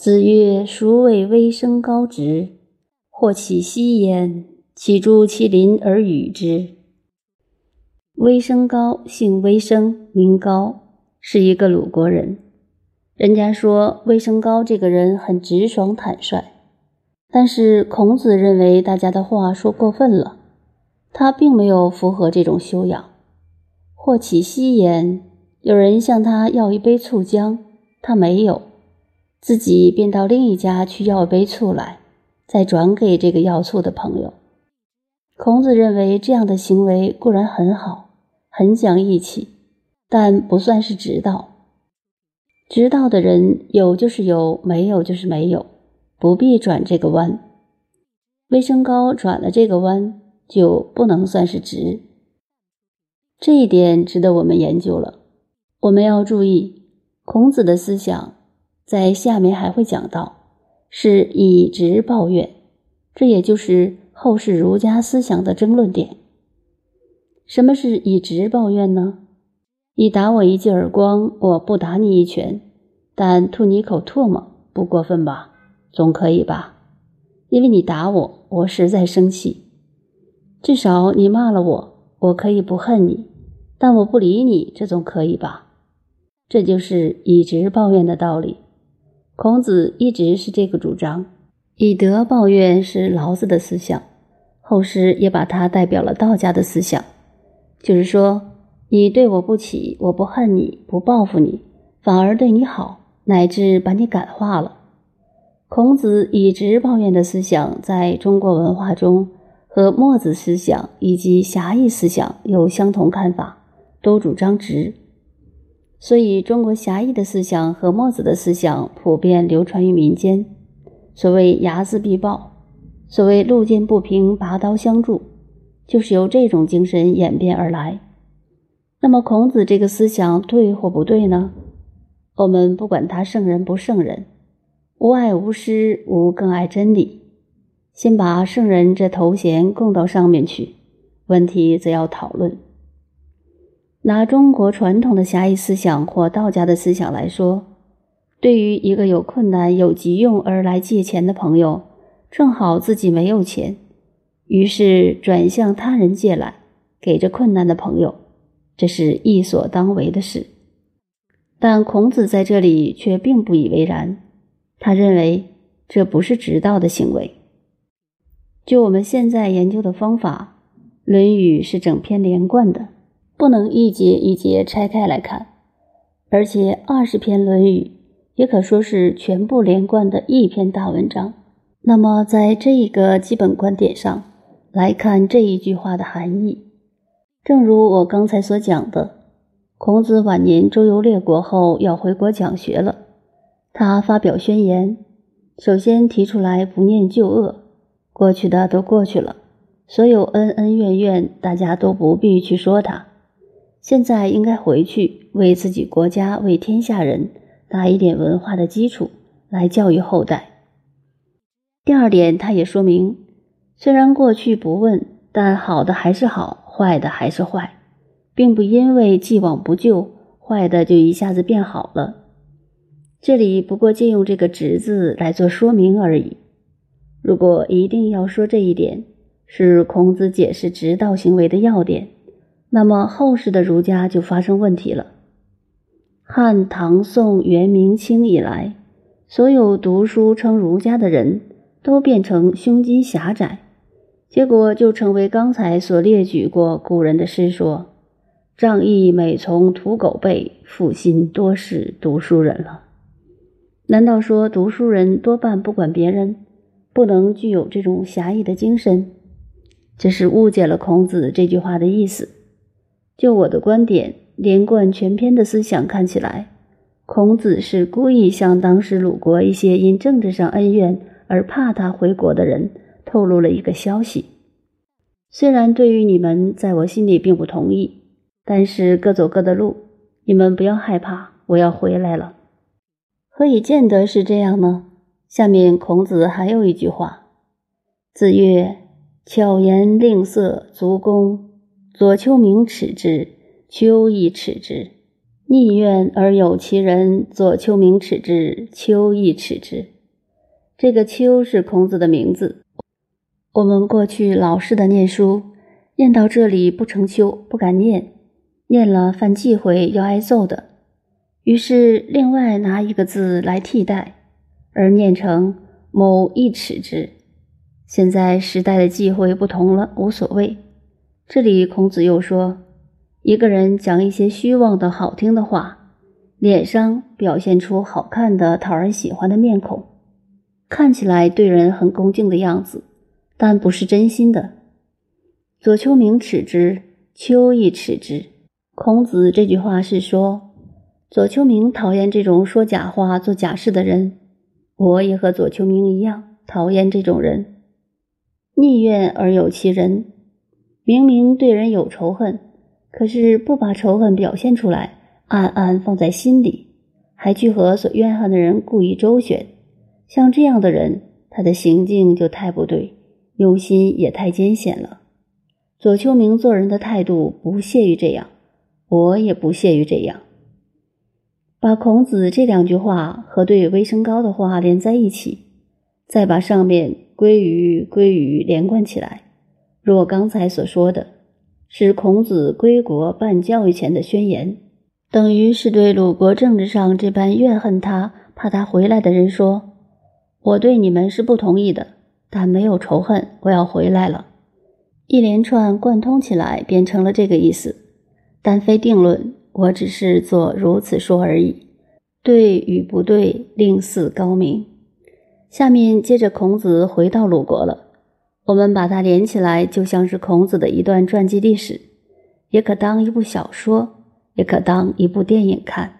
子曰：“孰谓微生高直？或其息焉，岂诸其邻而与之。”微生高，姓微生，名高，是一个鲁国人。人家说微生高这个人很直爽坦率，但是孔子认为大家的话说过分了，他并没有符合这种修养。或其息焉，有人向他要一杯醋浆，他没有。自己便到另一家去要杯醋来，再转给这个要醋的朋友。孔子认为这样的行为固然很好，很讲义气，但不算是直道。直道的人有就是有，没有就是没有，不必转这个弯。微生高转了这个弯，就不能算是直。这一点值得我们研究了。我们要注意孔子的思想。在下面还会讲到，是以直报怨，这也就是后世儒家思想的争论点。什么是以直报怨呢？你打我一记耳光，我不打你一拳，但吐你一口唾沫，不过分吧？总可以吧？因为你打我，我实在生气。至少你骂了我，我可以不恨你，但我不理你，这总可以吧？这就是以直报怨的道理。孔子一直是这个主张，以德报怨是老子的思想，后世也把它代表了道家的思想，就是说，你对我不起，我不恨你，不报复你，反而对你好，乃至把你感化了。孔子以直报怨的思想，在中国文化中和墨子思想以及侠义思想有相同看法，都主张直。所以，中国侠义的思想和墨子的思想普遍流传于民间。所谓睚眦必报，所谓路见不平拔刀相助，就是由这种精神演变而来。那么，孔子这个思想对或不对呢？我们不管他圣人不圣人，无爱无师，无更爱真理。先把圣人这头衔供到上面去，问题则要讨论。拿中国传统的侠义思想或道家的思想来说，对于一个有困难、有急用而来借钱的朋友，正好自己没有钱，于是转向他人借来，给这困难的朋友，这是义所当为的事。但孔子在这里却并不以为然，他认为这不是直道的行为。就我们现在研究的方法，《论语》是整篇连贯的。不能一节一节拆开来看，而且二十篇《论语》也可说是全部连贯的一篇大文章。那么，在这一个基本观点上来看这一句话的含义，正如我刚才所讲的，孔子晚年周游列国后要回国讲学了，他发表宣言，首先提出来不念旧恶，过去的都过去了，所有恩恩怨怨，大家都不必去说它。现在应该回去为自己国家、为天下人打一点文化的基础，来教育后代。第二点，他也说明，虽然过去不问，但好的还是好，坏的还是坏，并不因为既往不咎，坏的就一下子变好了。这里不过借用这个“直”字来做说明而已。如果一定要说这一点，是孔子解释直道行为的要点。那么后世的儒家就发生问题了。汉、唐、宋、元、明清以来，所有读书称儒家的人都变成胸襟狭窄，结果就成为刚才所列举过古人的诗说：“仗义每从屠狗辈，负心多是读书人了。”难道说读书人多半不管别人，不能具有这种侠义的精神？这是误解了孔子这句话的意思。就我的观点，连贯全篇的思想看起来，孔子是故意向当时鲁国一些因政治上恩怨而怕他回国的人透露了一个消息。虽然对于你们，在我心里并不同意，但是各走各的路，你们不要害怕，我要回来了。何以见得是这样呢？下面孔子还有一句话：“子曰：巧言令色，足弓。”左丘明耻之，丘亦耻之。逆愿而有其人，左丘明耻之，丘亦耻之。这个丘是孔子的名字。我们过去老式的念书，念到这里不成丘，不敢念，念了犯忌讳要挨揍的。于是另外拿一个字来替代，而念成某一耻之。现在时代的忌讳不同了，无所谓。这里孔子又说，一个人讲一些虚妄的好听的话，脸上表现出好看的、讨人喜欢的面孔，看起来对人很恭敬的样子，但不是真心的。左丘明耻之，丘亦耻之。孔子这句话是说，左丘明讨厌这种说假话、做假事的人，我也和左丘明一样讨厌这种人。逆怨而有其人，明明对人有仇恨，可是不把仇恨表现出来，暗暗放在心里，还去和所怨恨的人故意周旋。像这样的人，他的行径就太不对，忧心也太艰险了。左丘明做人的态度不屑于这样，我也不屑于这样。把孔子这两句话和对微生高的话连在一起，再把上面。归于归于连贯起来，若刚才所说的，是孔子归国办教育前的宣言，等于是对鲁国政治上这般怨恨他、怕他回来的人说：“我对你们是不同意的，但没有仇恨，我要回来了。”一连串贯通起来，变成了这个意思。但非定论，我只是做如此说而已。对与不对，另似高明。下面接着，孔子回到鲁国了。我们把它连起来，就像是孔子的一段传记历史，也可当一部小说，也可当一部电影看。